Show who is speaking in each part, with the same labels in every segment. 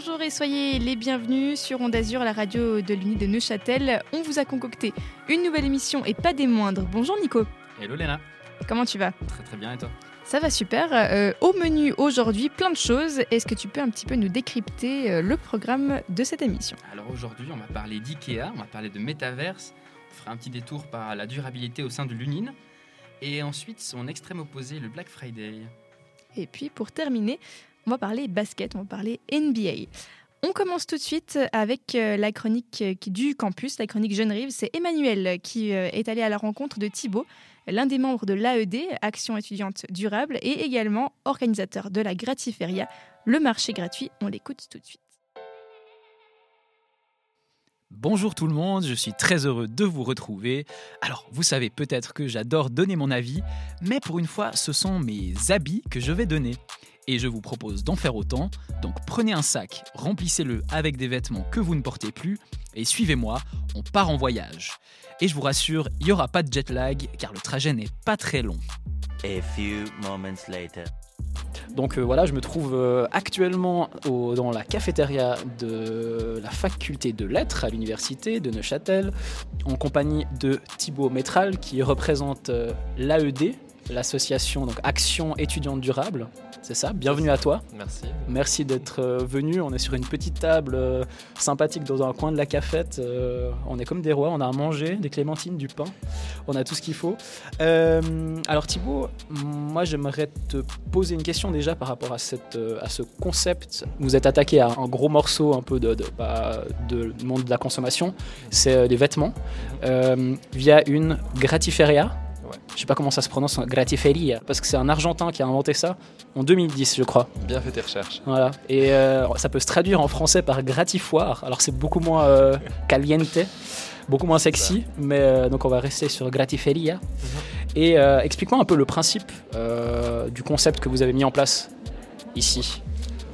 Speaker 1: Bonjour et soyez les bienvenus sur Onde Azur, la radio de l'Uni de Neuchâtel. On vous a concocté une nouvelle émission et pas des moindres. Bonjour Nico.
Speaker 2: Hello Léna.
Speaker 1: Comment tu vas?
Speaker 2: Très très bien et toi?
Speaker 1: Ça va super. Euh, au menu aujourd'hui, plein de choses. Est-ce que tu peux un petit peu nous décrypter euh, le programme de cette émission?
Speaker 2: Alors aujourd'hui, on va parler d'IKEA, on va parler de métaverse, on fera un petit détour par la durabilité au sein de l'UNIN et ensuite son extrême opposé, le Black Friday.
Speaker 1: Et puis pour terminer, on va parler basket, on va parler NBA. On commence tout de suite avec euh, la chronique euh, du campus, la chronique Jeune Rive. C'est Emmanuel qui euh, est allé à la rencontre de Thibaut, l'un des membres de l'AED, Action étudiante durable, et également organisateur de la Gratiferia, le marché gratuit. On l'écoute tout de suite.
Speaker 3: Bonjour tout le monde, je suis très heureux de vous retrouver. Alors, vous savez peut-être que j'adore donner mon avis, mais pour une fois, ce sont mes habits que je vais donner. Et je vous propose d'en faire autant. Donc prenez un sac, remplissez-le avec des vêtements que vous ne portez plus, et suivez-moi, on part en voyage. Et je vous rassure, il n'y aura pas de jet lag, car le trajet n'est pas très long.
Speaker 4: A few moments later.
Speaker 3: Donc euh, voilà, je me trouve euh, actuellement au- dans la cafétéria de la faculté de lettres à l'université de Neuchâtel, en compagnie de Thibaut Métral qui représente euh, l'AED, l'association donc Action étudiante durable. C'est ça, bienvenue à toi.
Speaker 5: Merci.
Speaker 3: Merci d'être euh, venu. On est sur une petite table euh, sympathique dans un coin de la cafette. Euh, on est comme des rois. On a à manger, des clémentines, du pain. On a tout ce qu'il faut. Euh, alors Thibaut, moi j'aimerais te poser une question déjà par rapport à, cette, à ce concept. Vous êtes attaqué à un gros morceau un peu de, de, bah, de monde de la consommation. C'est les vêtements via une gratiferia.
Speaker 5: Ouais.
Speaker 3: Je sais pas comment ça se prononce, gratiferia, parce que c'est un Argentin qui a inventé ça en 2010, je crois.
Speaker 5: Bien fait tes recherches.
Speaker 3: Voilà. Et euh, ça peut se traduire en français par gratifoire. Alors c'est beaucoup moins euh, caliente, beaucoup moins sexy, mais euh, donc on va rester sur gratiferia. Et euh, explique-moi un peu le principe du concept que vous avez mis en place ici.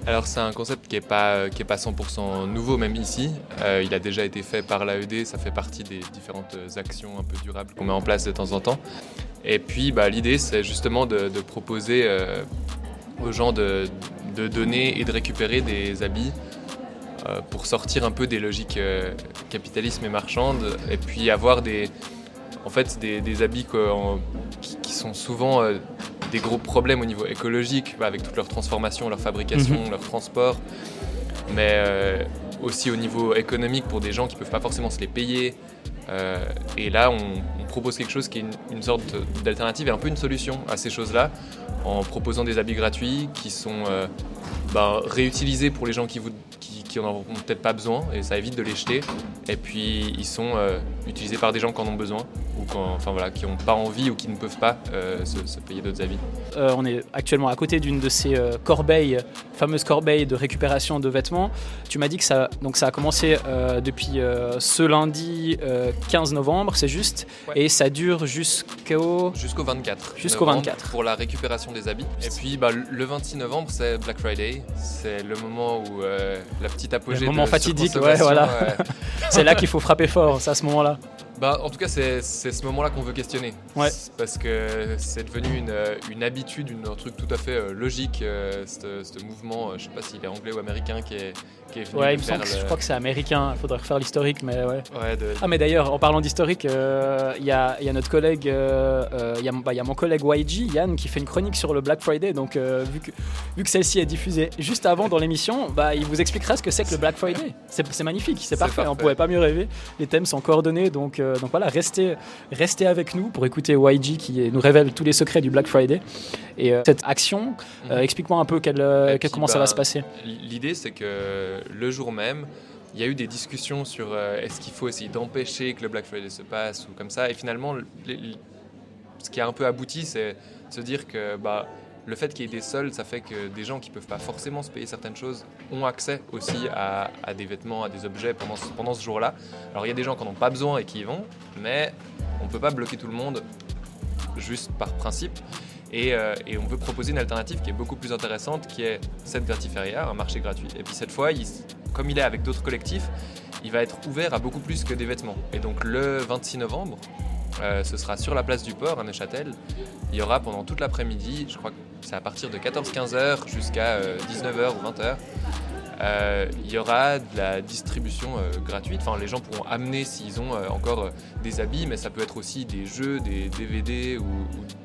Speaker 5: Alors c'est un concept qui n'est pas, euh, pas 100% nouveau même ici. Euh, il a déjà été fait par l'AED, ça fait partie des différentes actions un peu durables qu'on met en place de temps en temps. Et puis bah, l'idée c'est justement de, proposer euh, aux gens de, donner et de récupérer des habits pour sortir un peu des logiques capitalisme et marchandes et puis avoir des, en fait, des, habits qui, sont souvent des gros problèmes au niveau écologique, bah, avec toute leur transformation, leur fabrication, leur transport, mais euh, aussi au niveau économique pour des gens qui ne peuvent pas forcément se les payer. Euh, et là, on, on propose quelque chose qui est une, une sorte d'alternative et un peu une solution à ces choses-là, en proposant des habits gratuits qui sont euh, ben, réutilisés pour les gens qui, vous, qui, qui en ont peut-être pas besoin, et ça évite de les jeter. Et puis, ils sont utilisés par des gens qui en ont besoin, ou quand, enfin, voilà, qui n'ont pas envie ou qui ne peuvent pas euh, se, se payer d'autres habits.
Speaker 3: Euh, on est actuellement à côté d'une de ces euh, corbeilles, fameuses corbeilles de récupération de vêtements. Tu m'as dit que ça, donc ça a commencé depuis ce lundi euh, 15 novembre, c'est juste,
Speaker 5: Ouais.
Speaker 3: et ça dure jusqu'au
Speaker 5: Jusqu'au 24.
Speaker 3: Jusqu'au
Speaker 5: novembre
Speaker 3: 24.
Speaker 5: Pour la récupération des habits. Et puis bah, le 26 novembre, c'est Black Friday. C'est le moment où la petite apogée
Speaker 3: Le moment
Speaker 5: de
Speaker 3: fatidique, ouais, voilà.
Speaker 5: ouais.
Speaker 3: C'est là qu'il faut frapper fort, c'est à ce moment-là.
Speaker 5: Bah, en tout cas, c'est ce moment-là qu'on veut questionner.
Speaker 3: Ouais.
Speaker 5: Parce que c'est devenu une, euh, une habitude, une- un truc tout à fait euh, logique, euh, ce mouvement, euh, je sais pas s'il est anglais ou américain, qui est, qui est venu
Speaker 3: Ouais, il me semble que je crois que c'est américain, il faudrait refaire l'historique, mais ouais.
Speaker 5: Ouais, de-
Speaker 3: Ah mais d'ailleurs, en parlant d'historique, euh, il y, a, il y a notre collègue, il y, a- bah, il y a mon collègue YG, Yann, qui fait une chronique sur le Black Friday, donc euh, vu que, vu que celle-ci est diffusée juste avant dans l'émission, bah, il vous expliquera ce que c'est que le Black Friday. C'est magnifique, c'est
Speaker 5: C'est
Speaker 3: parfait, on
Speaker 5: parfait.
Speaker 3: pouvait pas mieux rêver, les thèmes sont coordonnés, donc, euh, donc voilà, restez, restez avec nous pour écouter YG qui nous révèle tous les secrets du Black Friday. Et euh, cette action, euh,
Speaker 5: Mhm.
Speaker 3: explique-moi un peu quelle, quelle- comment ça va
Speaker 5: bah,
Speaker 3: se passer.
Speaker 5: L'idée, c'est que le jour même, il y a eu des discussions sur est-ce qu'il faut essayer d'empêcher que le Black Friday se passe ou comme ça. Et finalement, les- les- ce qui a un peu abouti, c'est de se dire que bah, le fait qu'il y ait des soldes, ça fait que des gens qui ne peuvent pas forcément se payer certaines choses ont accès aussi à, des vêtements, à des objets pendant ce, jour-là. Alors il y a des gens qui n'en ont pas besoin et qui y vont, mais on ne peut pas bloquer tout le monde juste par principe. Et, euh, et on veut proposer une alternative qui est beaucoup plus intéressante, qui est cette Gratiferia, un marché gratuit. Et puis cette fois, comme il est avec d'autres collectifs, il va être ouvert à beaucoup plus que des vêtements. Et donc le 26 novembre, euh, ce sera sur la place du port à Neuchâtel. Il y aura pendant toute l'après-midi, je crois c'est à partir de 14-15 heures jusqu'à 19h ou 20h, euh, il y aura de la distribution euh, gratuite. Enfin, les gens pourront amener s'ils ont euh, encore euh, des habits, mais ça peut être aussi des jeux, des DVD ou,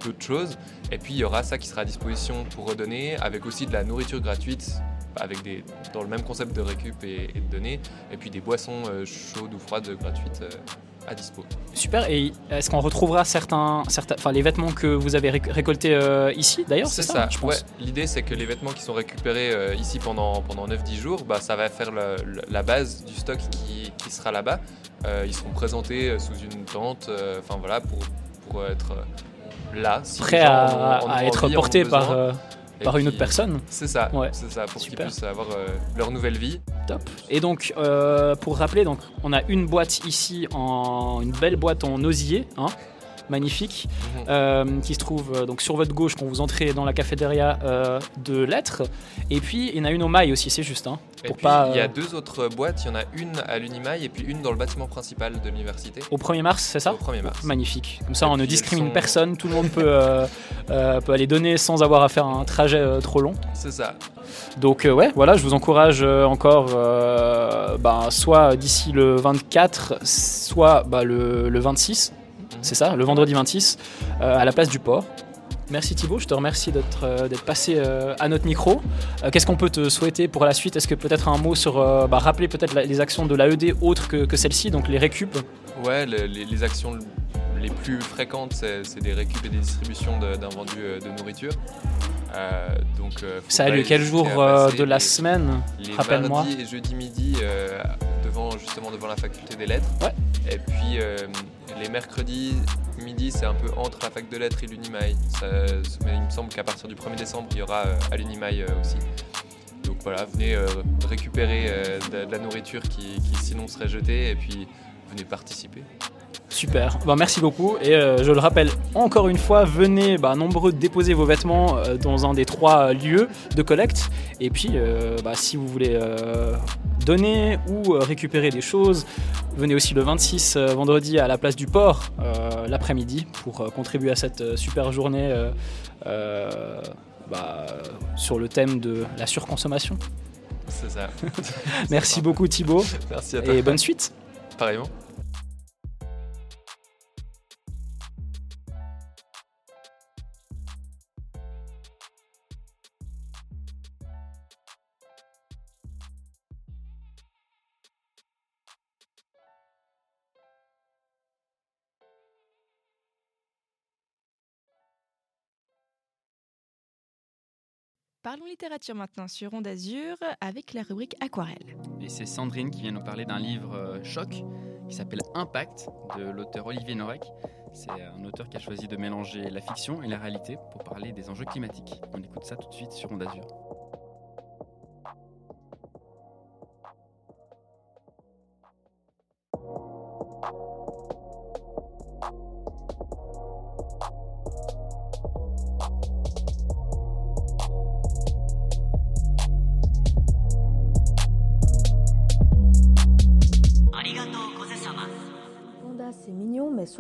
Speaker 5: d'autres choses. Et puis il y aura ça qui sera à disposition pour redonner, avec aussi de la nourriture gratuite, avec des, dans le même concept de récup et, et de donner, et puis des boissons euh, chaudes ou froides gratuites euh, à dispo.
Speaker 3: Super. Et est-ce qu'on retrouvera certains, certains, enfin les vêtements que vous avez réc- récoltés euh, ici d'ailleurs
Speaker 5: C'est ça,
Speaker 3: je pense?
Speaker 5: ouais. L'idée, c'est que les vêtements qui sont récupérés euh, ici pendant, pendant 9-10 jours, bah, ça va faire le- le- la base du stock qui, qui sera là-bas. Euh, ils seront présentés sous une tente, enfin voilà, pour, pour être là. si
Speaker 3: Prêt à, à être porté par, par une autre personne.
Speaker 5: C'est ça,
Speaker 3: Ouais.
Speaker 5: c'est ça, pour qu'ils puissent avoir euh, leur nouvelle vie.
Speaker 3: Top. Et donc, euh, pour rappeler, donc, on a une boîte ici, en, une belle boîte en osier, hein, magnifique,
Speaker 5: Mhm.
Speaker 3: euh, qui se trouve euh, donc sur votre gauche quand vous entrez dans la cafétéria euh, de lettres. Et puis, il y en a une au mail aussi, c'est juste. Hein,
Speaker 5: Et
Speaker 3: pour
Speaker 5: puis,
Speaker 3: pas,
Speaker 5: il y a deux autres boîtes. Il y en a une à l'Unimail et puis une dans le bâtiment principal de l'université.
Speaker 3: Au 1er mars, c'est ça
Speaker 5: Au 1er mars.
Speaker 3: Magnifique. Comme ça,
Speaker 5: Et
Speaker 3: on ne discrimine
Speaker 5: sont-
Speaker 3: personne. Tout le monde peut, peut aller donner sans avoir à faire un trajet trop long.
Speaker 5: C'est ça.
Speaker 3: Donc euh, ouais, voilà, je vous encourage euh, encore, euh, bah, soit d'ici le 24, soit bah, le, le 26, c'est ça, le vendredi 26, euh, à la place du port. Merci Thibaut, je te remercie d'être euh, passé euh, à notre micro. Euh, Qu'est-ce qu'on peut te souhaiter pour la suite? Est-ce que peut-être un mot sur, bah, rappeler peut-être les actions de l'AED autres que, que celle-ci, donc les récup?
Speaker 5: Ouais, le- les, les actions les plus fréquentes, c'est des récup et des distributions de- d'invendus euh, de nourriture. Donc,
Speaker 3: Ça a lieu quel jour de la
Speaker 5: les-
Speaker 3: semaine Rappelle-moi?
Speaker 5: et jeudi midi, devant, justement devant la faculté des lettres.
Speaker 3: Ouais.
Speaker 5: Et puis les mercredis midi, c'est un peu entre la fac de lettres et l'Unimail. Mais il me semble qu'à partir du 1er décembre, il y aura euh, à l'Unimail euh, aussi. Donc voilà, venez euh, récupérer de, la nourriture qui sinon serait jetée et puis venez participer.
Speaker 3: Super, Bah, merci beaucoup et euh, je le rappelle encore une fois, venez bah, nombreux déposer vos vêtements euh, dans un des trois lieux de collecte et puis euh, bah, si vous voulez euh, donner ou euh, récupérer des choses, venez aussi le 26 euh, vendredi à la place du port euh, l'après-midi pour euh, contribuer à cette euh, super journée euh, euh, sur le thème de la surconsommation.
Speaker 5: C'est ça.
Speaker 3: Merci beaucoup Thibaut
Speaker 5: Merci à toi.
Speaker 3: et bonne suite.
Speaker 5: Pareillement.
Speaker 1: Parlons littérature maintenant sur Onde Azur avec la rubrique Aquarelle.
Speaker 2: Et c'est Sandrine qui vient nous parler d'un livre euh, choc qui s'appelle Impact de l'auteur Olivier Norek. C'est un auteur qui a choisi de mélanger la fiction et la réalité pour parler des enjeux climatiques. On écoute ça tout de suite sur Onde Azur.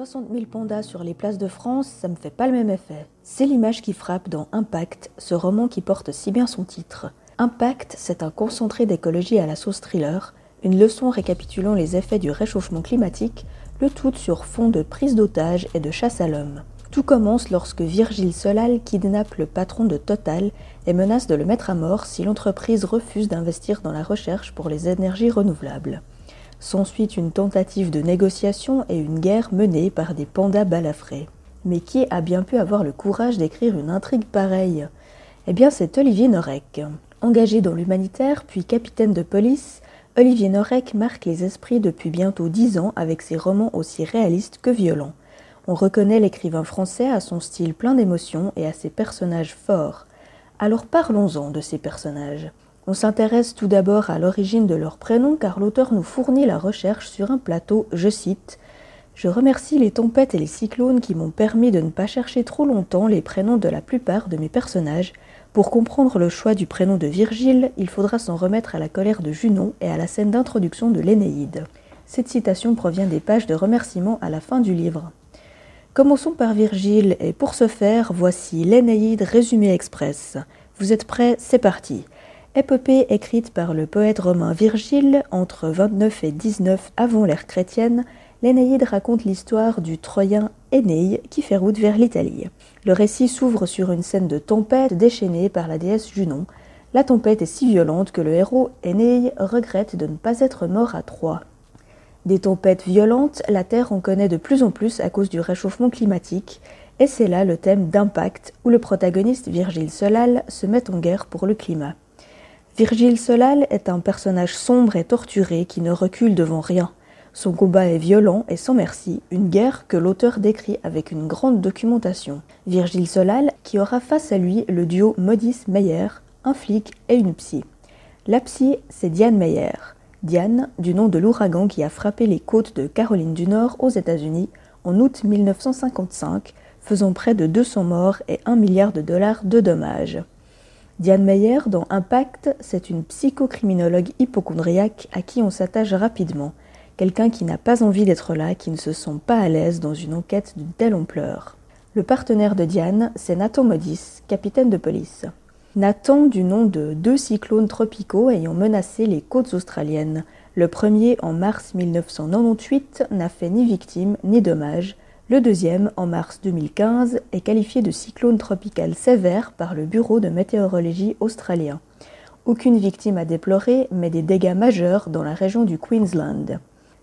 Speaker 6: 60 000 pandas sur les places de France, ça me fait pas le même effet. C'est l'image qui frappe dans Impact, ce roman qui porte si bien son titre. Impact, c'est un concentré d'écologie à la sauce thriller, une leçon récapitulant les effets du réchauffement climatique, le tout sur fond de prise d'otages et de chasse à l'homme. Tout commence lorsque Virgile Solal kidnappe le patron de Total et menace de le mettre à mort si l'entreprise refuse d'investir dans la recherche pour les énergies renouvelables. S'ensuit une tentative de négociation et une guerre menée par des pandas balafrés. Mais qui a bien pu avoir le courage d'écrire une intrigue pareille? Eh bien, c'est Olivier Norek. Engagé dans l'humanitaire, puis capitaine de police, Olivier Norek marque les esprits depuis bientôt dix ans avec ses romans aussi réalistes que violents. On reconnaît l'écrivain français à son style plein d'émotions et à ses personnages forts. Alors parlons-en de ces personnages. On s'intéresse tout d'abord à l'origine de leur prénom car l'auteur nous fournit la recherche sur un plateau, je cite Je remercie les tempêtes et les cyclones qui m'ont permis de ne pas chercher trop longtemps les prénoms de la plupart de mes personnages. Pour comprendre le choix du prénom de Virgile, il faudra s'en remettre à la colère de Junon et à la scène d'introduction de l'Énéide. Cette citation provient des pages de remerciements à la fin du livre. Commençons par Virgile et pour ce faire, voici l'Énéide résumé express. Vous êtes prêts C'est parti. Épopée écrite par le poète romain Virgile entre 29 et 19 avant l'ère chrétienne, l'Énéide raconte l'histoire du Troyen Énéi qui fait route vers l'Italie. Le récit s'ouvre sur une scène de tempête déchaînée par la déesse Junon. La tempête est si violente que le héros Énéi regrette de ne pas être mort à Troie. Des tempêtes violentes, la Terre en connaît de plus en plus à cause du réchauffement climatique, et c'est là le thème d'impact où le protagoniste Virgile Solal se met en guerre pour le climat. Virgile Solal est un personnage sombre et torturé qui ne recule devant rien. Son combat est violent et sans merci, une guerre que l'auteur décrit avec une grande documentation. Virgile Solal qui aura face à lui le duo Modis-Meyer, un flic et une psy. La psy, c'est Diane Meyer. Diane, du nom de l'ouragan qui a frappé les côtes de Caroline du Nord aux États-Unis en août 1955, faisant près de 200 morts et 1 milliard de dollars de dommages. Diane Meyer, dans Impact, c'est une psychocriminologue hypochondriaque à qui on s'attache rapidement, quelqu'un qui n'a pas envie d'être là, qui ne se sent pas à l'aise dans une enquête d'une telle ampleur. Le partenaire de Diane, c'est Nathan Modis, capitaine de police. Nathan, du nom de deux cyclones tropicaux ayant menacé les côtes australiennes. Le premier, en mars 1998, n'a fait ni victime ni dommage, le deuxième, en mars 2015, est qualifié de cyclone tropical sévère par le Bureau de météorologie australien. Aucune victime à déplorer, mais des dégâts majeurs dans la région du Queensland.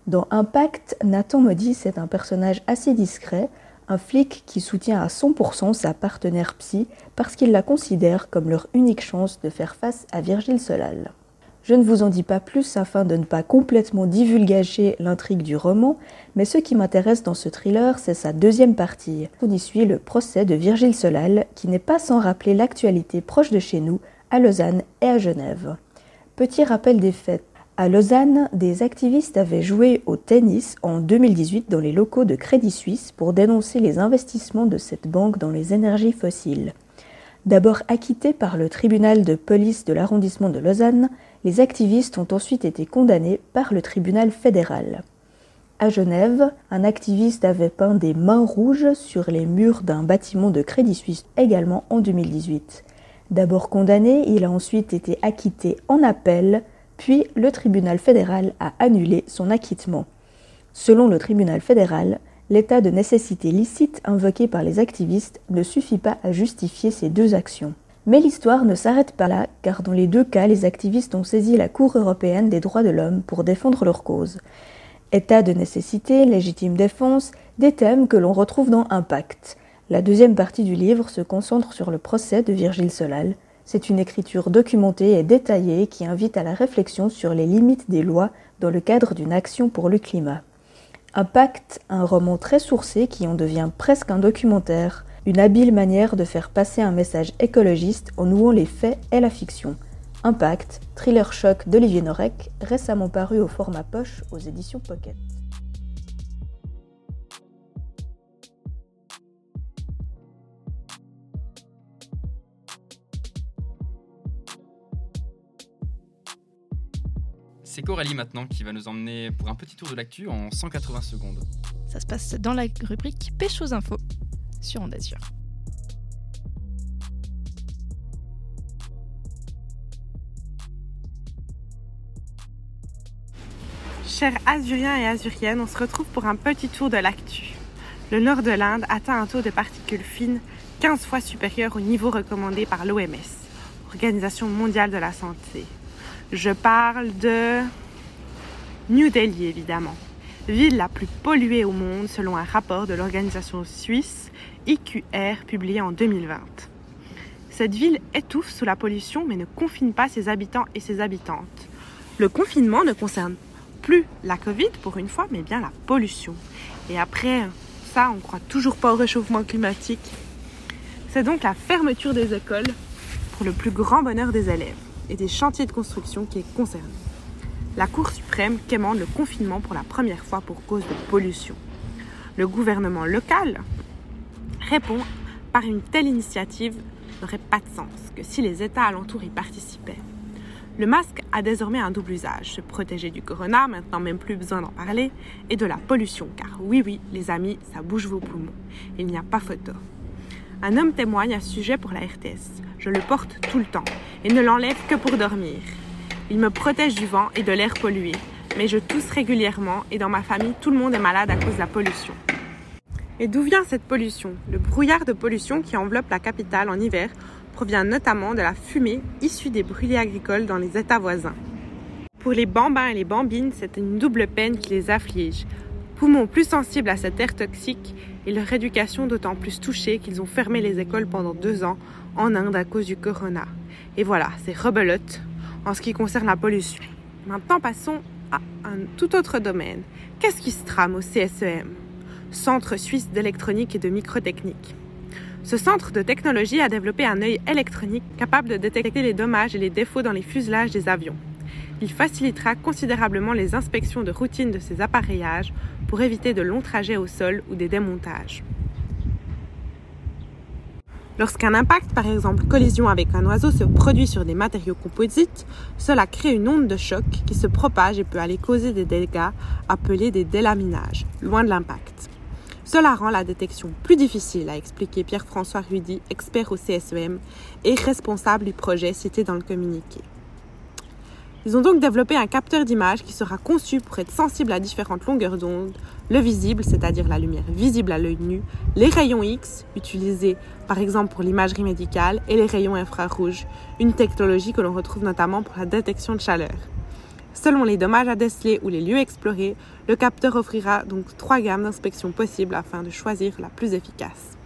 Speaker 6: Dans Impact, Nathan Modis est un personnage assez discret, un flic qui soutient à 100% sa partenaire psy parce qu'il la considère comme leur unique chance de faire face à Virgile Solal. Je ne vous en dis pas plus afin de ne pas complètement divulgacher l'intrigue du roman, mais ce qui m'intéresse dans ce thriller, c'est sa deuxième partie. On y suit le procès de Virgile Solal, qui n'est pas sans rappeler l'actualité proche de chez nous, à Lausanne et à Genève. Petit rappel des faits. À Lausanne, des activistes avaient joué au tennis en 2018 dans les locaux de Crédit Suisse pour dénoncer les investissements de cette banque dans les énergies fossiles. D'abord acquittés par le tribunal de police de l'arrondissement de Lausanne, les activistes ont ensuite été condamnés par le tribunal fédéral. À Genève, un activiste avait peint des mains rouges sur les murs d'un bâtiment de Crédit Suisse également en 2018. D'abord condamné, il a ensuite été acquitté en appel, puis le tribunal fédéral a annulé son acquittement. Selon le tribunal fédéral, l'état de nécessité licite invoqué par les activistes ne suffit pas à justifier ces deux actions. Mais l'histoire ne s'arrête pas là, car dans les deux cas, les activistes ont saisi la Cour européenne des droits de l'homme pour défendre leur cause. État de nécessité, légitime défense, des thèmes que l'on retrouve dans Impact. La deuxième partie du livre se concentre sur le procès de Virgile Solal. C'est une écriture documentée et détaillée qui invite à la réflexion sur les limites des lois dans le cadre d'une action pour le climat. Impact, un roman très sourcé qui en devient presque un documentaire. Une habile manière de faire passer un message écologiste en nouant les faits et la fiction. Impact, thriller choc d'Olivier Norek, récemment paru au format poche aux éditions Pocket.
Speaker 2: C'est Coralie maintenant qui va nous emmener pour un petit tour de l'actu en 180 secondes.
Speaker 1: Ça se passe dans la rubrique Pêche aux infos sur Onde.
Speaker 7: Chers Azuriens et Azuriennes, on se retrouve pour un petit tour de l'actu. Le nord de l'Inde atteint un taux de particules fines 15 fois supérieur au niveau recommandé par l'OMS, Organisation mondiale de la santé. Je parle de New Delhi évidemment, ville la plus polluée au monde selon un rapport de l'organisation suisse IQR publié en 2020. Cette ville étouffe sous la pollution mais ne confine pas ses habitants et ses habitantes. Le confinement ne concerne plus la Covid pour une fois, mais bien la pollution. Et après ça, on croit toujours pas au réchauffement climatique. C'est donc la fermeture des écoles pour le plus grand bonheur des élèves et des chantiers de construction qui est concerné. La Cour suprême quémande le confinement pour la première fois pour cause de pollution. Le gouvernement local répond par une telle initiative n'aurait pas de sens que si les États alentours y participaient. Le masque a désormais un double usage, se protéger du corona, maintenant même plus besoin d'en parler, et de la pollution, car oui oui, les amis, ça bouge vos poumons. Il n'y a pas photo. Un homme témoigne à ce sujet pour la RTS. Je le porte tout le temps et ne l'enlève que pour dormir. Il me protège du vent et de l'air pollué, mais je tousse régulièrement et dans ma famille, tout le monde est malade à cause de la pollution. Et d'où vient cette pollution? Le brouillard de pollution qui enveloppe la capitale en hiver provient notamment de la fumée issue des brûlés agricoles dans les États voisins. Pour les bambins et les bambines, c'est une double peine qui les afflige. Poumons plus sensibles à cette air toxique et leur éducation d'autant plus touchée qu'ils ont fermé les écoles pendant deux ans en Inde à cause du corona. Et voilà, c'est rebelote en ce qui concerne la pollution. Maintenant, passons à un tout autre domaine. Qu'est-ce qui se trame au CSEM Centre suisse d'électronique et de microtechnique. Ce centre de technologie a développé un œil électronique capable de détecter les dommages et les défauts dans les fuselages des avions. Il facilitera considérablement les inspections de routine de ces appareillages pour éviter de longs trajets au sol ou des démontages. Lorsqu'un impact, par exemple collision avec un oiseau, se produit sur des matériaux composites, cela crée une onde de choc qui se propage et peut aller causer des dégâts appelés des délaminages, loin de l'impact. Cela rend la détection plus difficile, a expliqué Pierre-François Rudy, expert au CSEM et responsable du projet cité dans le communiqué. Ils ont donc développé un capteur d'image qui sera conçu pour être sensible à différentes longueurs d'onde, le visible, c'est-à-dire la lumière visible à l'œil nu, les rayons X, utilisés par exemple pour l'imagerie médicale, et les rayons infrarouges, une technologie que l'on retrouve notamment pour la détection de chaleur. Selon les dommages à déceler ou les lieux explorés, le capteur offrira donc trois gammes d'inspection possibles afin de choisir la plus efficace.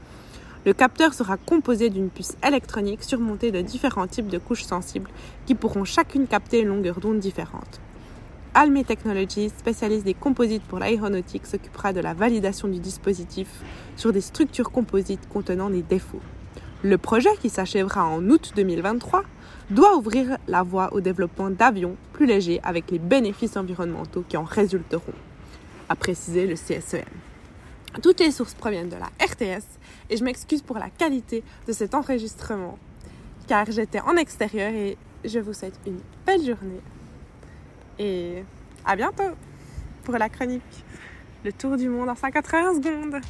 Speaker 7: Le capteur sera composé d'une puce électronique surmontée de différents types de couches sensibles qui pourront chacune capter une longueur d'onde différente. Alme Technologies, spécialiste des composites pour l'aéronautique, s'occupera de la validation du dispositif sur des structures composites contenant des défauts. Le projet, qui s'achèvera en août 2023, doit ouvrir la voie au développement d'avions plus légers avec les bénéfices environnementaux qui en résulteront, a précisé le CSEM. Toutes les sources proviennent de la RTS et je m'excuse pour la qualité de cet enregistrement car j'étais en extérieur et je vous souhaite une belle journée et à bientôt pour la chronique Le tour du monde en 180 secondes.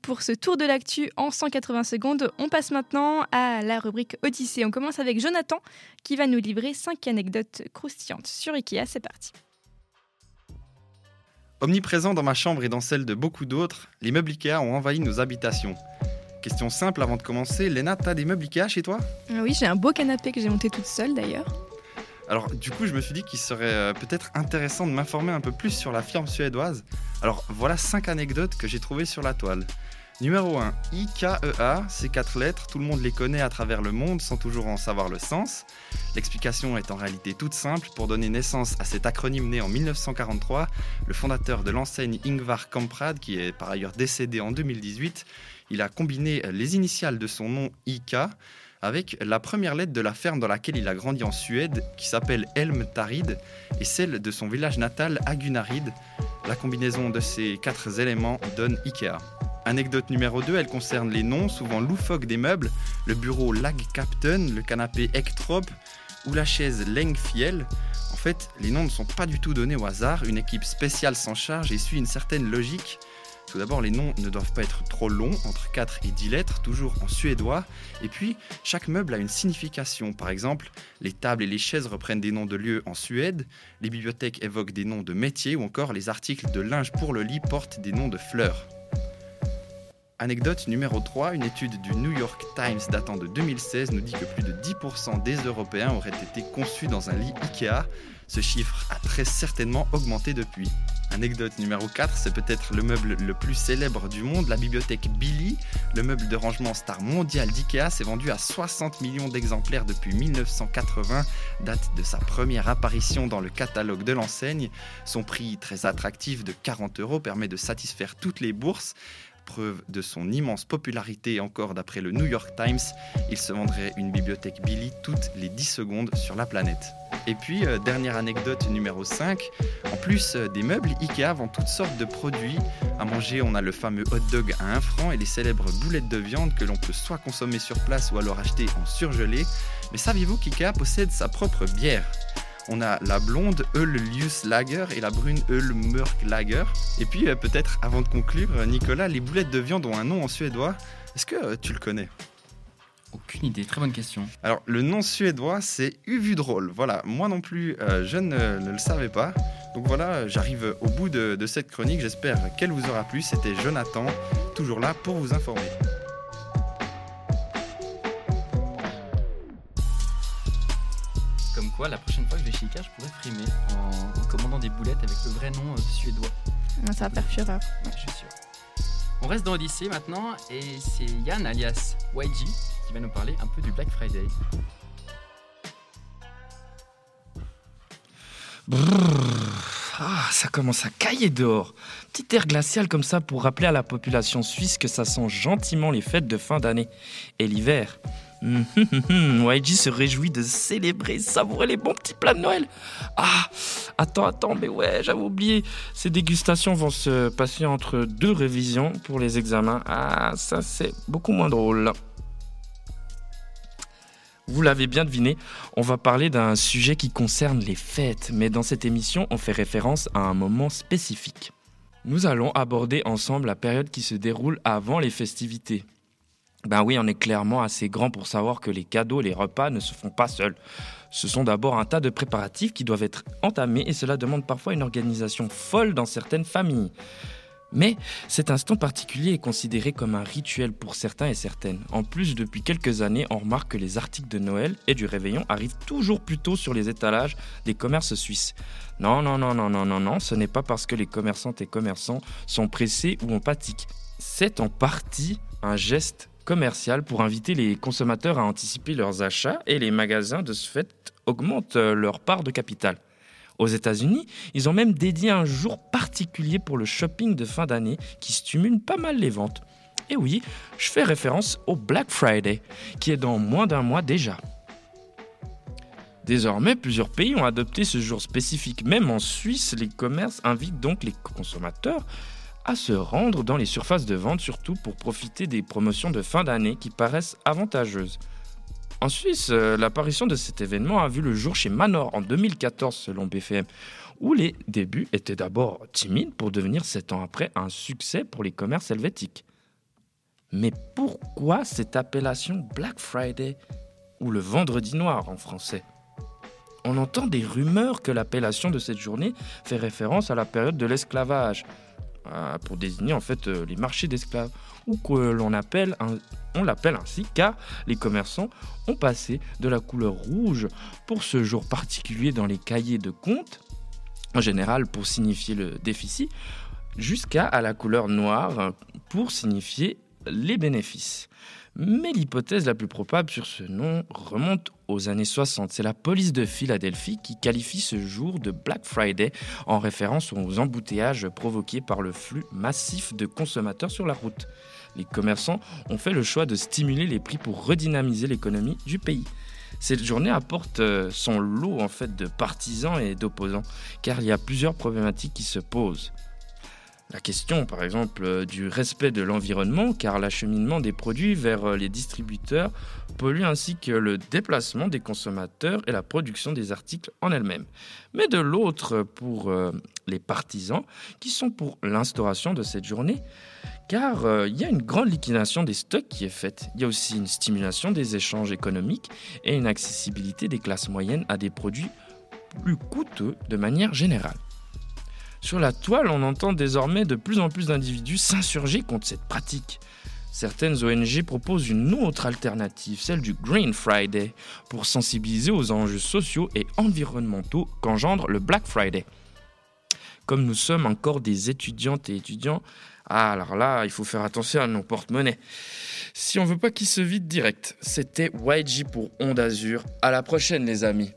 Speaker 1: Pour ce tour de l'actu en 180 secondes. On passe maintenant à la rubrique Odyssée. On commence avec Jonathan qui va nous livrer 5 anecdotes croustillantes sur Ikea. C'est parti.
Speaker 8: Omniprésent dans ma chambre et dans celle de beaucoup d'autres, les meubles Ikea ont envahi nos habitations. Question simple avant de commencer, Léna, t'as des meubles Ikea chez toi?
Speaker 1: Oui, j'ai un beau canapé que j'ai monté toute seule d'ailleurs.
Speaker 8: Alors du coup, je me suis dit qu'il serait euh, peut-être intéressant de m'informer un peu plus sur la firme suédoise. Alors voilà 5 anecdotes que j'ai trouvées sur la toile. Numéro 1, IKEA, ces quatre lettres, tout le monde les connaît à travers le monde sans toujours en savoir le sens. L'explication est en réalité toute simple. Pour donner naissance à cet acronyme né en 1943, le fondateur de l'enseigne Ingvar Kamprad, qui est par ailleurs décédé en 2018, il a combiné les initiales de son nom IK avec la première lettre de la ferme dans laquelle il a grandi en Suède, qui s'appelle Elm Tarid, et celle de son village natal Agunarid. La combinaison de ces quatre éléments donne Ikea. Anecdote numéro 2, elle concerne les noms, souvent loufoques des meubles, le bureau Lag Captain, le canapé Ektrop ou la chaise Lengfiel. En fait, les noms ne sont pas du tout donnés au hasard, une équipe spéciale s'en charge et suit une certaine logique. Tout d'abord, les noms ne doivent pas être trop longs, entre 4 et 10 lettres, toujours en suédois. Et puis, chaque meuble a une signification. Par exemple, les tables et les chaises reprennent des noms de lieux en Suède, les bibliothèques évoquent des noms de métiers, ou encore les articles de linge pour le lit portent des noms de fleurs. Anecdote numéro 3, une étude du New York Times datant de 2016 nous dit que plus de 10% des Européens auraient été conçus dans un lit Ikea. Ce chiffre a très certainement augmenté depuis. Anecdote numéro 4, c'est peut-être le meuble le plus célèbre du monde, la bibliothèque Billy. Le meuble de rangement star mondial d'IKEA s'est vendu à 60 millions d'exemplaires depuis 1980, date de sa première apparition dans le catalogue de l'enseigne. Son prix très attractif de 40 euros permet de satisfaire toutes les bourses. Preuve de son immense popularité encore d'après le New York Times, il se vendrait une bibliothèque Billy toutes les 10 secondes sur la planète. Et puis, euh, dernière anecdote numéro 5, en plus euh, des meubles, Ikea vend toutes sortes de produits. À manger, on a le fameux hot dog à 1 franc et les célèbres boulettes de viande que l'on peut soit consommer sur place ou alors acheter en surgelé. Mais saviez-vous qu'Ikea possède sa propre bière? On a la blonde Eul Lager et la brune Eul Mörk Lager. Et puis euh, peut-être avant de conclure, Nicolas, les boulettes de viande ont un nom en suédois. Est-ce que tu le connais?
Speaker 2: Aucune idée, très bonne question.
Speaker 8: Alors le nom suédois c'est Uvudrol. Voilà, moi non plus euh, je ne, le savais pas. Donc voilà, j'arrive au bout de, de cette chronique. J'espère qu'elle vous aura plu. C'était Jonathan, toujours là pour vous informer.
Speaker 2: Quoi, la prochaine fois que je vais chez Ikea, je pourrais frimer en, en commandant des boulettes avec le vrai nom euh, suédois.
Speaker 1: Ah, Ça va faire fureur.
Speaker 2: Ouais, je suis sûr. On reste dans Odyssée maintenant et c'est Yann alias YG qui va nous parler un peu du Black Friday.
Speaker 9: Brrr. Ah, ça commence à cailler dehors. Petit air glacial comme ça pour rappeler à la population suisse que ça sent gentiment les fêtes de fin d'année. Et l'hiver. Hum, hum. YG se réjouit de célébrer, savourer les bons petits plats de Noël. Ah, attends, attends, mais ouais, j'avais oublié. Ces dégustations vont se passer entre deux révisions pour les examens. Ah, ça c'est beaucoup moins drôle. Vous l'avez bien deviné, on va parler d'un sujet qui concerne les fêtes, mais dans cette émission, on fait référence à un moment spécifique. Nous allons aborder ensemble la période qui se déroule avant les festivités. Ben oui, on est clairement assez grand pour savoir que les cadeaux les repas ne se font pas seuls. Ce sont d'abord un tas de préparatifs qui doivent être entamés et cela demande parfois une organisation folle dans certaines familles. Mais cet instant particulier est considéré comme un rituel pour certains et certaines. En plus, depuis quelques années, on remarque que les articles de Noël et du réveillon arrivent toujours plus tôt sur les étalages des commerces suisses. Non, non, non, non, non, non, non, ce n'est pas parce que les commerçantes et commerçants sont pressés ou empathiques. C'est en partie un geste commercial pour inviter les consommateurs à anticiper leurs achats et les magasins de ce fait augmentent euh, leur part de capital. Aux États-Unis, ils ont même dédié un jour particulier pour le shopping de fin d'année qui stimule pas mal les ventes. Et oui, je fais référence au Black Friday, qui est dans moins d'un mois déjà. Désormais, plusieurs pays ont adopté ce jour spécifique. Même en Suisse, les commerces invitent donc les consommateurs à se rendre dans les surfaces de vente, surtout pour profiter des promotions de fin d'année qui paraissent avantageuses. En Suisse, euh, l'apparition de cet événement a vu le jour chez Manor en 2014 selon BFM, où les débuts étaient d'abord timides pour devenir sept ans après un succès pour les commerces helvétiques. Mais pourquoi cette appellation Black Friday ou le vendredi noir en français? On entend des rumeurs que l'appellation de cette journée fait référence à la période de l'esclavage, pour désigner en fait euh, les marchés d'esclaves, ou que l'on appelle on l'appelle ainsi car les commerçants ont passé de la couleur rouge pour ce jour particulier dans les cahiers de compte, en général pour signifier le déficit, jusqu'à à la couleur noire pour signifier les bénéfices. Mais l'hypothèse la plus probable sur ce nom remonte aux années 60. C'est la police de Philadelphie qui qualifie ce jour de Black Friday en référence aux embouteillages provoqués par le flux massif de consommateurs sur la route. Les commerçants ont fait le choix de stimuler les prix pour redynamiser l'économie du pays. Cette journée apporte euh, son lot en fait de partisans et d'opposants, car il y a plusieurs problématiques qui se posent. La question, par exemple, euh, du respect de l'environnement, car l'acheminement des produits vers euh, les distributeurs pollue ainsi que le déplacement des consommateurs et la production des articles en elle-même. Mais de l'autre, pour euh, les partisans, qui sont pour l'instauration de cette journée, car il y a une grande liquidation des stocks qui est faite. Il y a aussi une stimulation des échanges économiques et une accessibilité des classes moyennes à des produits plus coûteux de manière générale. Sur la toile, on entend désormais de plus en plus d'individus s'insurger contre cette pratique. Certaines ONG proposent une autre alternative, celle du Green Friday, pour sensibiliser aux enjeux sociaux et environnementaux qu'engendre le Black Friday. comme nous sommes encore des étudiantes et étudiants, ah, alors là, il faut faire attention à nos porte-monnaies. Si on veut pas qu'ils se vident direct, c'était YG pour Onde Azur. À la prochaine, les amis.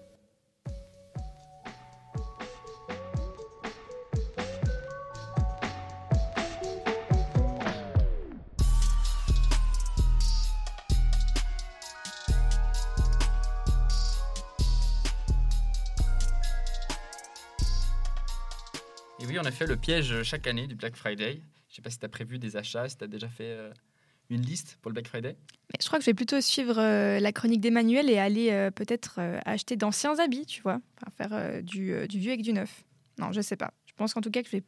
Speaker 2: Et oui, on a fait le piège chaque année du Black Friday. Je sais pas si tu as prévu des achats, si tu as déjà fait euh, une liste pour le Black Friday.
Speaker 1: Je crois que je vais plutôt suivre euh, la chronique d'Emmanuel et aller euh, peut-être euh, acheter d'anciens habits, tu vois. Faire euh, du, euh, vieux avec du neuf. Non, je sais pas. Je pense qu'en tout cas que je vais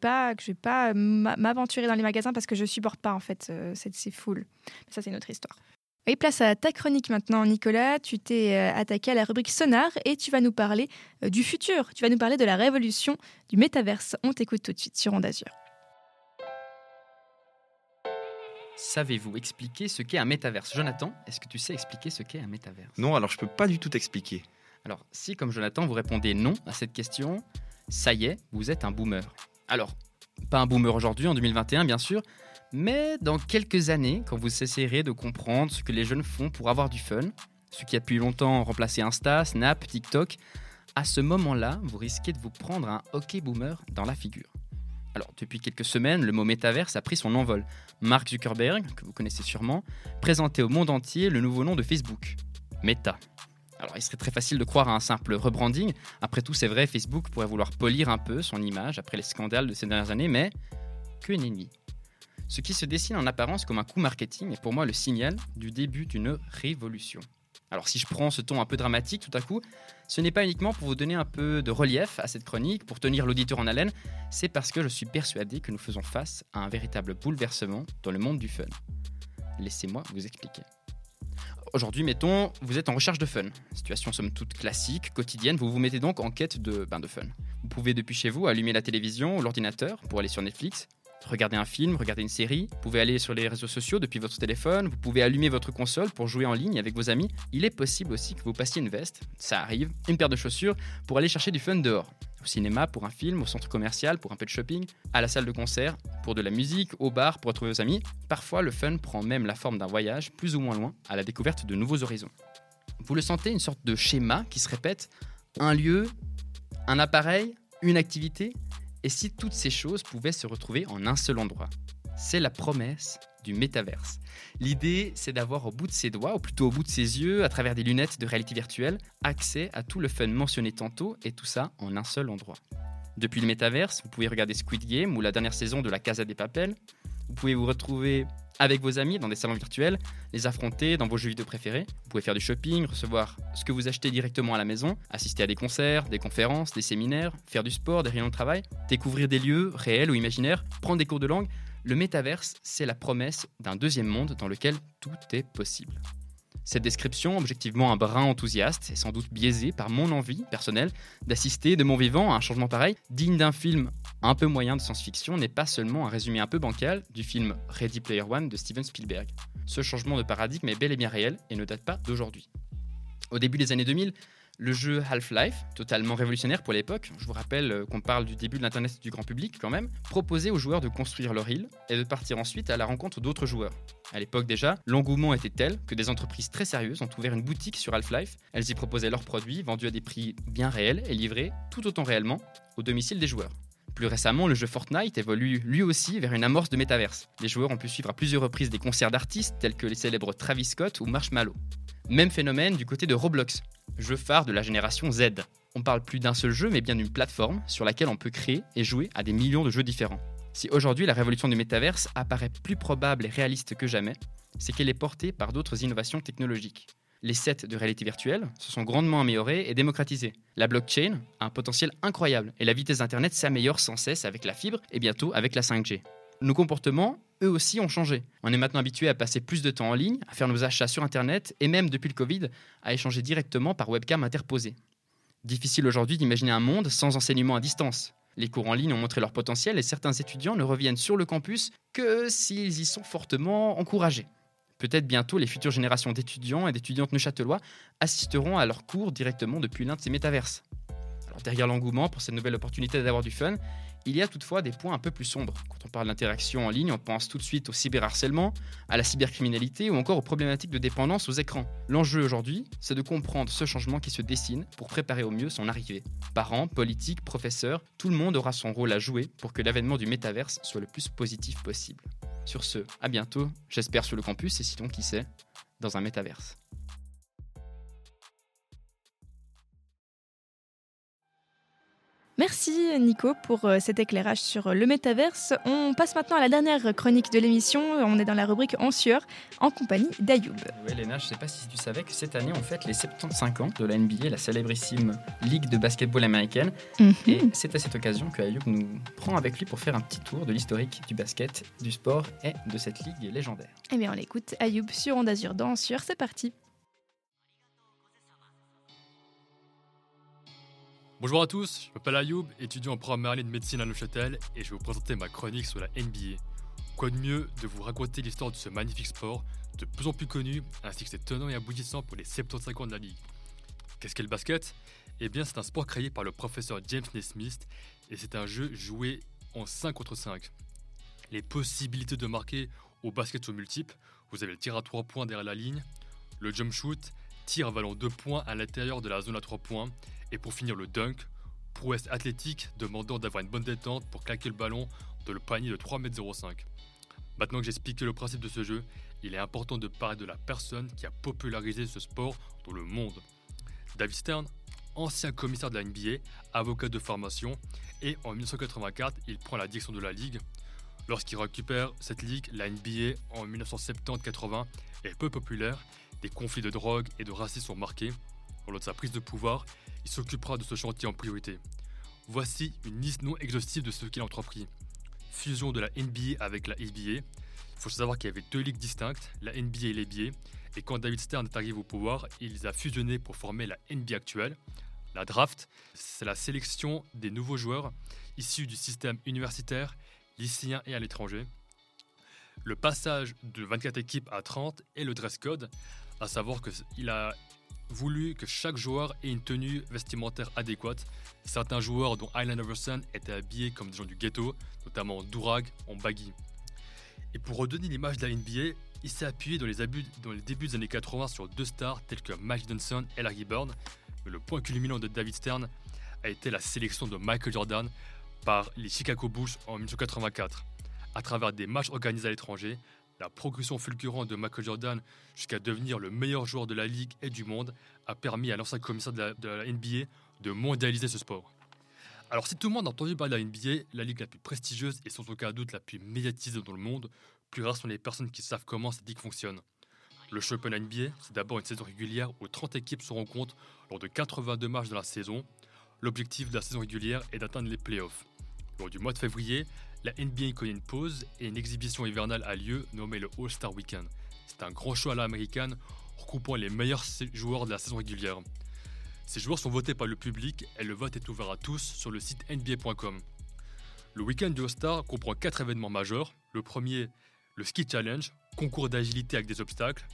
Speaker 1: vais pas m'a- m'aventurer dans les magasins parce que je supporte pas en fait euh, full. Mais ça c'est une autre histoire. Et place à ta chronique maintenant Nicolas, tu t'es euh, attaqué à la rubrique sonar et tu vas nous parler euh, du futur, tu vas nous parler de la révolution du métaverse. On t'écoute tout de suite sur Onde Azur.
Speaker 2: Savez-vous expliquer ce qu'est un métaverse? Jonathan, est-ce que tu sais expliquer ce qu'est un métaverse?
Speaker 8: Non, alors je peux pas du tout t'expliquer.
Speaker 2: Alors, si comme Jonathan, vous répondez non à cette question, ça y est, vous êtes un boomer. Alors, pas un boomer aujourd'hui, en 2021 bien sûr, mais dans quelques années, quand vous essayerez de comprendre ce que les jeunes font pour avoir du fun, ce qui a depuis longtemps remplacé Insta, Snap, TikTok, à ce moment-là, vous risquez de vous prendre un hockey boomer dans la figure. Alors, depuis quelques semaines, le mot métaverse a pris son envol. Mark Zuckerberg, que vous connaissez sûrement, présentait au monde entier le nouveau nom de Facebook, Meta. Alors, il serait très facile de croire à un simple rebranding. Après tout, c'est vrai, Facebook pourrait vouloir polir un peu son image après les scandales de ces dernières années, mais que nenni. Ce qui se dessine en apparence comme un coup marketing est pour moi le signal du début d'une révolution. Alors si je prends ce ton un peu dramatique tout à coup, ce n'est pas uniquement pour vous donner un peu de relief à cette chronique, pour tenir l'auditeur en haleine, c'est parce que je suis persuadé que nous faisons face à un véritable bouleversement dans le monde du fun. Laissez-moi vous expliquer. Aujourd'hui, mettons, vous êtes en recherche de fun. Situation somme toute classique, quotidienne, vous vous mettez donc en quête de, ben, de fun. Vous pouvez depuis chez vous allumer la télévision ou l'ordinateur pour aller sur Netflix, regarder un film, regarder une série. Vous pouvez aller sur les réseaux sociaux depuis votre téléphone. Vous pouvez allumer votre console pour jouer en ligne avec vos amis. Il est possible aussi que vous passiez une veste, ça arrive, une paire de chaussures pour aller chercher du fun dehors. Au cinéma pour un film, au centre commercial pour un peu de shopping, à la salle de concert pour de la musique, au bar pour retrouver vos amis. Parfois, le fun prend même la forme d'un voyage plus ou moins loin à la découverte de nouveaux horizons. Vous le sentez, une sorte de schéma qui se répète un lieu, un appareil, une activité et si toutes ces choses pouvaient se retrouver en un seul endroit? C'est la promesse du métaverse. L'idée, c'est d'avoir au bout de ses doigts, ou plutôt au bout de ses yeux, à travers des lunettes de réalité virtuelle, accès à tout le fun mentionné tantôt, et tout ça en un seul endroit. Depuis le métaverse, vous pouvez regarder Squid Game ou la dernière saison de La Casa des Papel. Vous pouvez vous retrouver avec vos amis dans des salons virtuels, les affronter dans vos jeux vidéo préférés. Vous pouvez faire du shopping, recevoir ce que vous achetez directement à la maison, assister à des concerts, des conférences, des séminaires, faire du sport, des réunions de travail, découvrir des lieux réels ou imaginaires, prendre des cours de langue. Le métaverse, c'est la promesse d'un deuxième monde dans lequel tout est possible. Cette description, objectivement un brin enthousiaste, est sans doute biaisée par mon envie personnelle d'assister de mon vivant à un changement pareil, digne d'un film un peu moyen de science-fiction, n'est pas seulement un résumé un peu bancal du film Ready Player One de Steven Spielberg. Ce changement de paradigme est bel et bien réel et ne date pas d'aujourd'hui. Au début des années 2000, le jeu Half-Life, totalement révolutionnaire pour l'époque, je vous rappelle euh, qu'on parle du début de l'Internet du grand public quand même, proposait aux joueurs de construire leur île et de partir ensuite à la rencontre d'autres joueurs. À l'époque déjà, l'engouement était tel que des entreprises très sérieuses ont ouvert une boutique sur Half-Life. Elles y proposaient leurs produits vendus à des prix bien réels et livrés tout autant réellement au domicile des joueurs. Plus récemment, le jeu Fortnite évolue lui aussi vers une amorce de métaverse. Les joueurs ont pu suivre à plusieurs reprises des concerts d'artistes tels que les célèbres Travis Scott ou Marshmallow. Même phénomène du côté de Roblox, jeu phare de la génération Z. On parle plus d'un seul jeu, mais bien d'une plateforme sur laquelle on peut créer et jouer à des millions de jeux différents. Si aujourd'hui la révolution du métaverse apparaît plus probable et réaliste que jamais, c'est qu'elle est portée par d'autres innovations technologiques. Les sets de réalité virtuelle se sont grandement améliorés et démocratisés. La blockchain a un potentiel incroyable et la vitesse d'Internet s'améliore sans cesse avec la fibre et bientôt avec la 5G. Nos comportements, eux aussi, ont changé. On est maintenant habitué à passer plus de temps en ligne, à faire nos achats sur Internet et même depuis le Covid, à échanger directement par webcam interposée. Difficile aujourd'hui d'imaginer un monde sans enseignement à distance. Les cours en ligne ont montré leur potentiel et certains étudiants ne reviennent sur le campus que s'ils y sont fortement encouragés. Peut-être bientôt les futures générations d'étudiants et d'étudiantes neuchâtelois assisteront à leurs cours directement depuis l'un de ces métaverses. Alors derrière l'engouement pour cette nouvelle opportunité d'avoir du fun, Il y a toutefois des points un peu plus sombres. Quand on parle d'interaction en ligne, on pense tout de suite au cyberharcèlement, à la cybercriminalité ou encore aux problématiques de dépendance aux écrans. L'enjeu aujourd'hui, c'est de comprendre ce changement qui se dessine pour préparer au mieux son arrivée. Parents, politiques, professeurs, tout le monde aura son rôle à jouer pour que l'avènement du métaverse soit le plus positif possible. Sur ce, à bientôt, j'espère sur le campus et sinon qui sait, dans un métaverse.
Speaker 1: Merci Nico pour euh, cet éclairage sur euh, le métaverse. On passe maintenant à la dernière chronique de l'émission. On est dans la rubrique En sueur en compagnie d'Ayoub.
Speaker 2: Oui, Léna, je ne sais pas si tu savais que cette année, on fête les 75 ans de la NBA, la célébrissime ligue de basketball américaine.
Speaker 1: Mhm.
Speaker 2: Et c'est à cette occasion que Ayoub nous prend avec lui pour faire un petit tour de l'historique du basket, du sport et de cette ligue légendaire.
Speaker 1: Eh bien, on l'écoute. Ayoub sur Onde Azur dans En sueur, c'est parti.
Speaker 10: Bonjour à tous, je m'appelle Ayoub, étudiant en première année de médecine à Neuchâtel et je vais vous présenter ma chronique sur la NBA. Quoi de mieux de vous raconter l'histoire de ce magnifique sport, de plus en plus connu, ainsi que ses tenants et aboutissants pour les 75 ans de la ligue? Qu'est-ce qu'est le basket? Eh bien, c'est un sport créé par le professeur James Naismith et c'est un jeu joué en 5 contre 5. Les possibilités de marquer au basket sont multiples. Vous avez le tir à 3 points derrière la ligne, le jump shoot, tir valant 2 points à l'intérieur de la zone à 3 points, et pour finir le dunk, prouesse athlétique demandant d'avoir une bonne détente pour claquer le ballon dans le panier de 3,05 m. Maintenant que j'ai expliqué le principe de ce jeu, il est important de parler de la personne qui a popularisé ce sport dans le monde. David Stern, ancien commissaire de la NBA, avocat de formation, et en 1984, il prend la direction de la ligue. Lorsqu'il récupère cette ligue, la NBA en 1970-80 est peu populaire, des conflits de drogue et de racisme sont marqués. Lors de sa prise de pouvoir, il s'occupera de ce chantier en priorité. Voici une liste non exhaustive de ce qu'il a entrepris. Fusion de la NBA avec la NBA. Il faut savoir qu'il y avait deux ligues distinctes, la NBA et l'NBA. Et quand David Stern est arrivé au pouvoir, il les a fusionnés pour former la NBA actuelle. La draft, c'est la sélection des nouveaux joueurs issus du système universitaire, lycéen et à l'étranger. Le passage de 24 équipes à 30 et le dress code, à savoir qu'il a voulu que chaque joueur ait une tenue vestimentaire adéquate. Certains joueurs, dont Island Overson, étaient habillés comme des gens du ghetto, notamment en durag, en baggy. Et pour redonner l'image de la NBA, il s'est appuyé dans les, abus, dans les débuts des années 80 sur deux stars tels que Mike Johnson et Larry Bird. Mais le point culminant de David Stern a été la sélection de Michael Jordan par les Chicago Bulls en 1984. À travers des matchs organisés à l'étranger, la progression fulgurante de Michael Jordan jusqu'à devenir le meilleur joueur de la ligue et du monde a permis à l'ancien commissaire de la, NBA de mondialiser ce sport. Alors si tout le monde a entendu parler de la NBA, la ligue la plus prestigieuse et sans aucun doute la plus médiatisée dans le monde, plus rares sont les personnes qui savent comment cette ligue fonctionne. Le championnat NBA, c'est d'abord une saison régulière où 30 équipes se rencontrent lors de 82 matchs dans la saison. L'objectif de la saison régulière est d'atteindre les playoffs. Lors du mois de février, la NBA connaît une pause et une exhibition hivernale a lieu nommée le All-Star Weekend. C'est un grand show à l'américaine regroupant les meilleurs joueurs de la saison régulière. Ces joueurs sont votés par le public et le vote est ouvert à tous sur le site nba.com. Le week-end du All-Star comprend quatre événements majeurs. Le premier, le Ski Challenge, concours d'agilité avec des obstacles.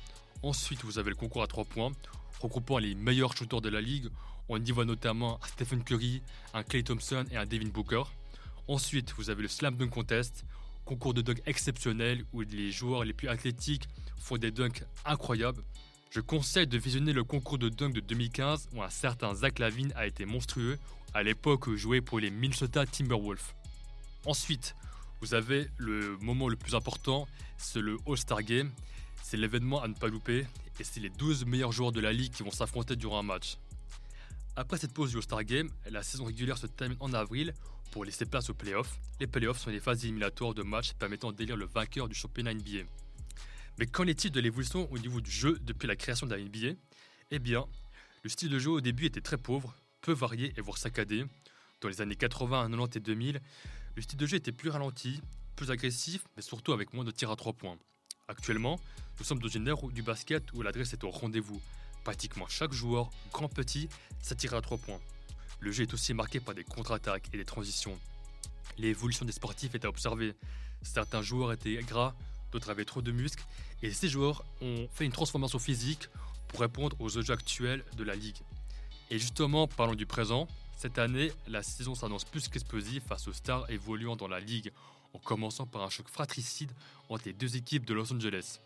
Speaker 10: Ensuite, vous avez le concours à 3 points, regroupant les meilleurs shooters de la ligue. On y voit notamment un Stephen Curry, un Clay Thompson et un Devin Booker. Ensuite, vous avez le Slam Dunk Contest, concours de dunk exceptionnel où les joueurs les plus athlétiques font des dunks incroyables. Je conseille de visionner le concours de dunk de 2015 où un certain Zach Lavine a été monstrueux à l'époque jouait pour les Minnesota Timberwolves. Ensuite, vous avez le moment le plus important, c'est le All-Star Game. C'est l'événement à ne pas louper et c'est les 12 meilleurs joueurs de la ligue qui vont s'affronter durant un match. Après cette pause du All-Star Game, la saison régulière se termine en avril pour laisser place aux playoffs. Les playoffs sont les phases éliminatoires de matchs permettant d'élire le vainqueur du championnat NBA. Mais qu'en est-il de l'évolution au niveau du jeu depuis la création de la NBA Eh bien, le style de jeu au début était très pauvre, peu varié et voire saccadé. Dans les années 80, 90 et 2000, le style de jeu était plus ralenti, plus agressif, mais surtout avec moins de tirs à 3 points. Actuellement, nous sommes dans une ère du basket où l'adresse est au rendez-vous. Pratiquement chaque joueur, grand petit, s'attire à 3 points. Le jeu est aussi marqué par des contre-attaques et des transitions. L'évolution des sportifs est à observer. Certains joueurs étaient gras, d'autres avaient trop de muscles, et ces joueurs ont fait une transformation physique pour répondre aux jeux actuels de la ligue. Et justement, parlons du présent, Cette année, la saison s'annonce plus qu'explosive face aux stars évoluant dans la ligue, en commençant par un choc fratricide entre les deux équipes de Los Angeles.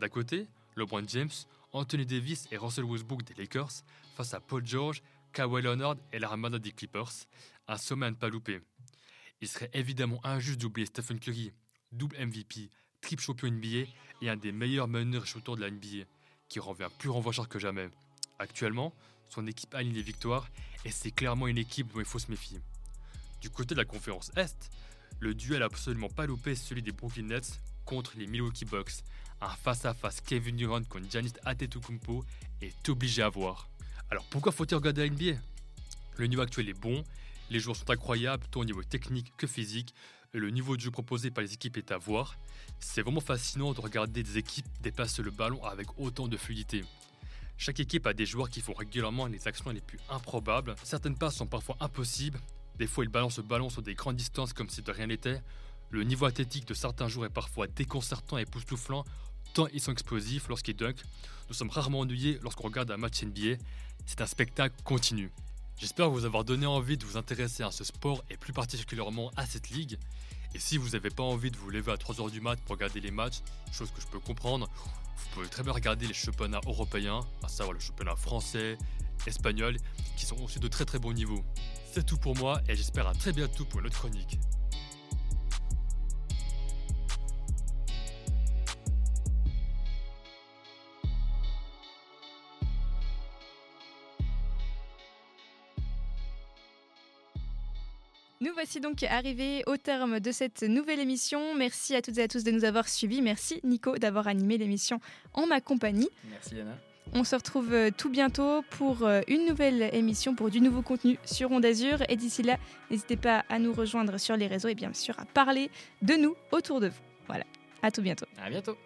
Speaker 10: D'un côté, LeBron James, Anthony Davis et Russell Westbrook des Lakers face à Paul George, Kawhi Leonard et l'Armada des Clippers, un sommet à ne pas louper. Il serait évidemment injuste d'oublier Stephen Curry, double MVP, triple champion NBA et un des meilleurs meneurs et de la NBA, qui revient plus renvoyeur que jamais. Actuellement, son équipe aligne les victoires et c'est clairement une équipe dont il faut se méfier. Du côté de la conférence Est, le duel absolument pas loupé celui des Brooklyn Nets contre les Milwaukee Bucks. Un face-à-face Kevin Durant contre Giannis Antetokounmpo est obligé à voir. Alors pourquoi faut-il regarder la NBA Le niveau actuel est bon, les joueurs sont incroyables tant au niveau technique que physique, et le niveau de jeu proposé par les équipes est à voir. C'est vraiment fascinant de regarder des équipes dépasser le ballon avec autant de fluidité. Chaque équipe a des joueurs qui font régulièrement les actions les plus improbables. Certaines passes sont parfois impossibles. Des fois, ils balancent le ballon sur des grandes distances comme si de rien n'était. Le niveau athlétique de certains joueurs est parfois déconcertant et époustouflant, tant ils sont explosifs lorsqu'ils dunkent. Nous sommes rarement ennuyés lorsqu'on regarde un match NBA. C'est un spectacle continu. J'espère vous avoir donné envie de vous intéresser à ce sport et plus particulièrement à cette ligue. Et si vous n'avez pas envie de vous lever à 3h du mat pour regarder les matchs, chose que je peux comprendre, vous pouvez très bien regarder les championnats européens, à savoir le championnat français, espagnol, qui sont aussi de très très bon niveau. C'est tout pour moi et j'espère à très bientôt pour une autre chronique.
Speaker 1: Voici donc arrivés au terme de cette nouvelle émission. Merci à toutes et à tous de nous avoir suivis. Merci Nico d'avoir animé l'émission en ma compagnie.
Speaker 2: Merci Yana.
Speaker 1: On se retrouve euh, tout bientôt pour euh, une nouvelle émission, pour du nouveau contenu sur Onde Azur. Et d'ici là, n'hésitez pas à nous rejoindre sur les réseaux et bien sûr à parler de nous autour de vous. Voilà, à tout bientôt.
Speaker 2: À bientôt.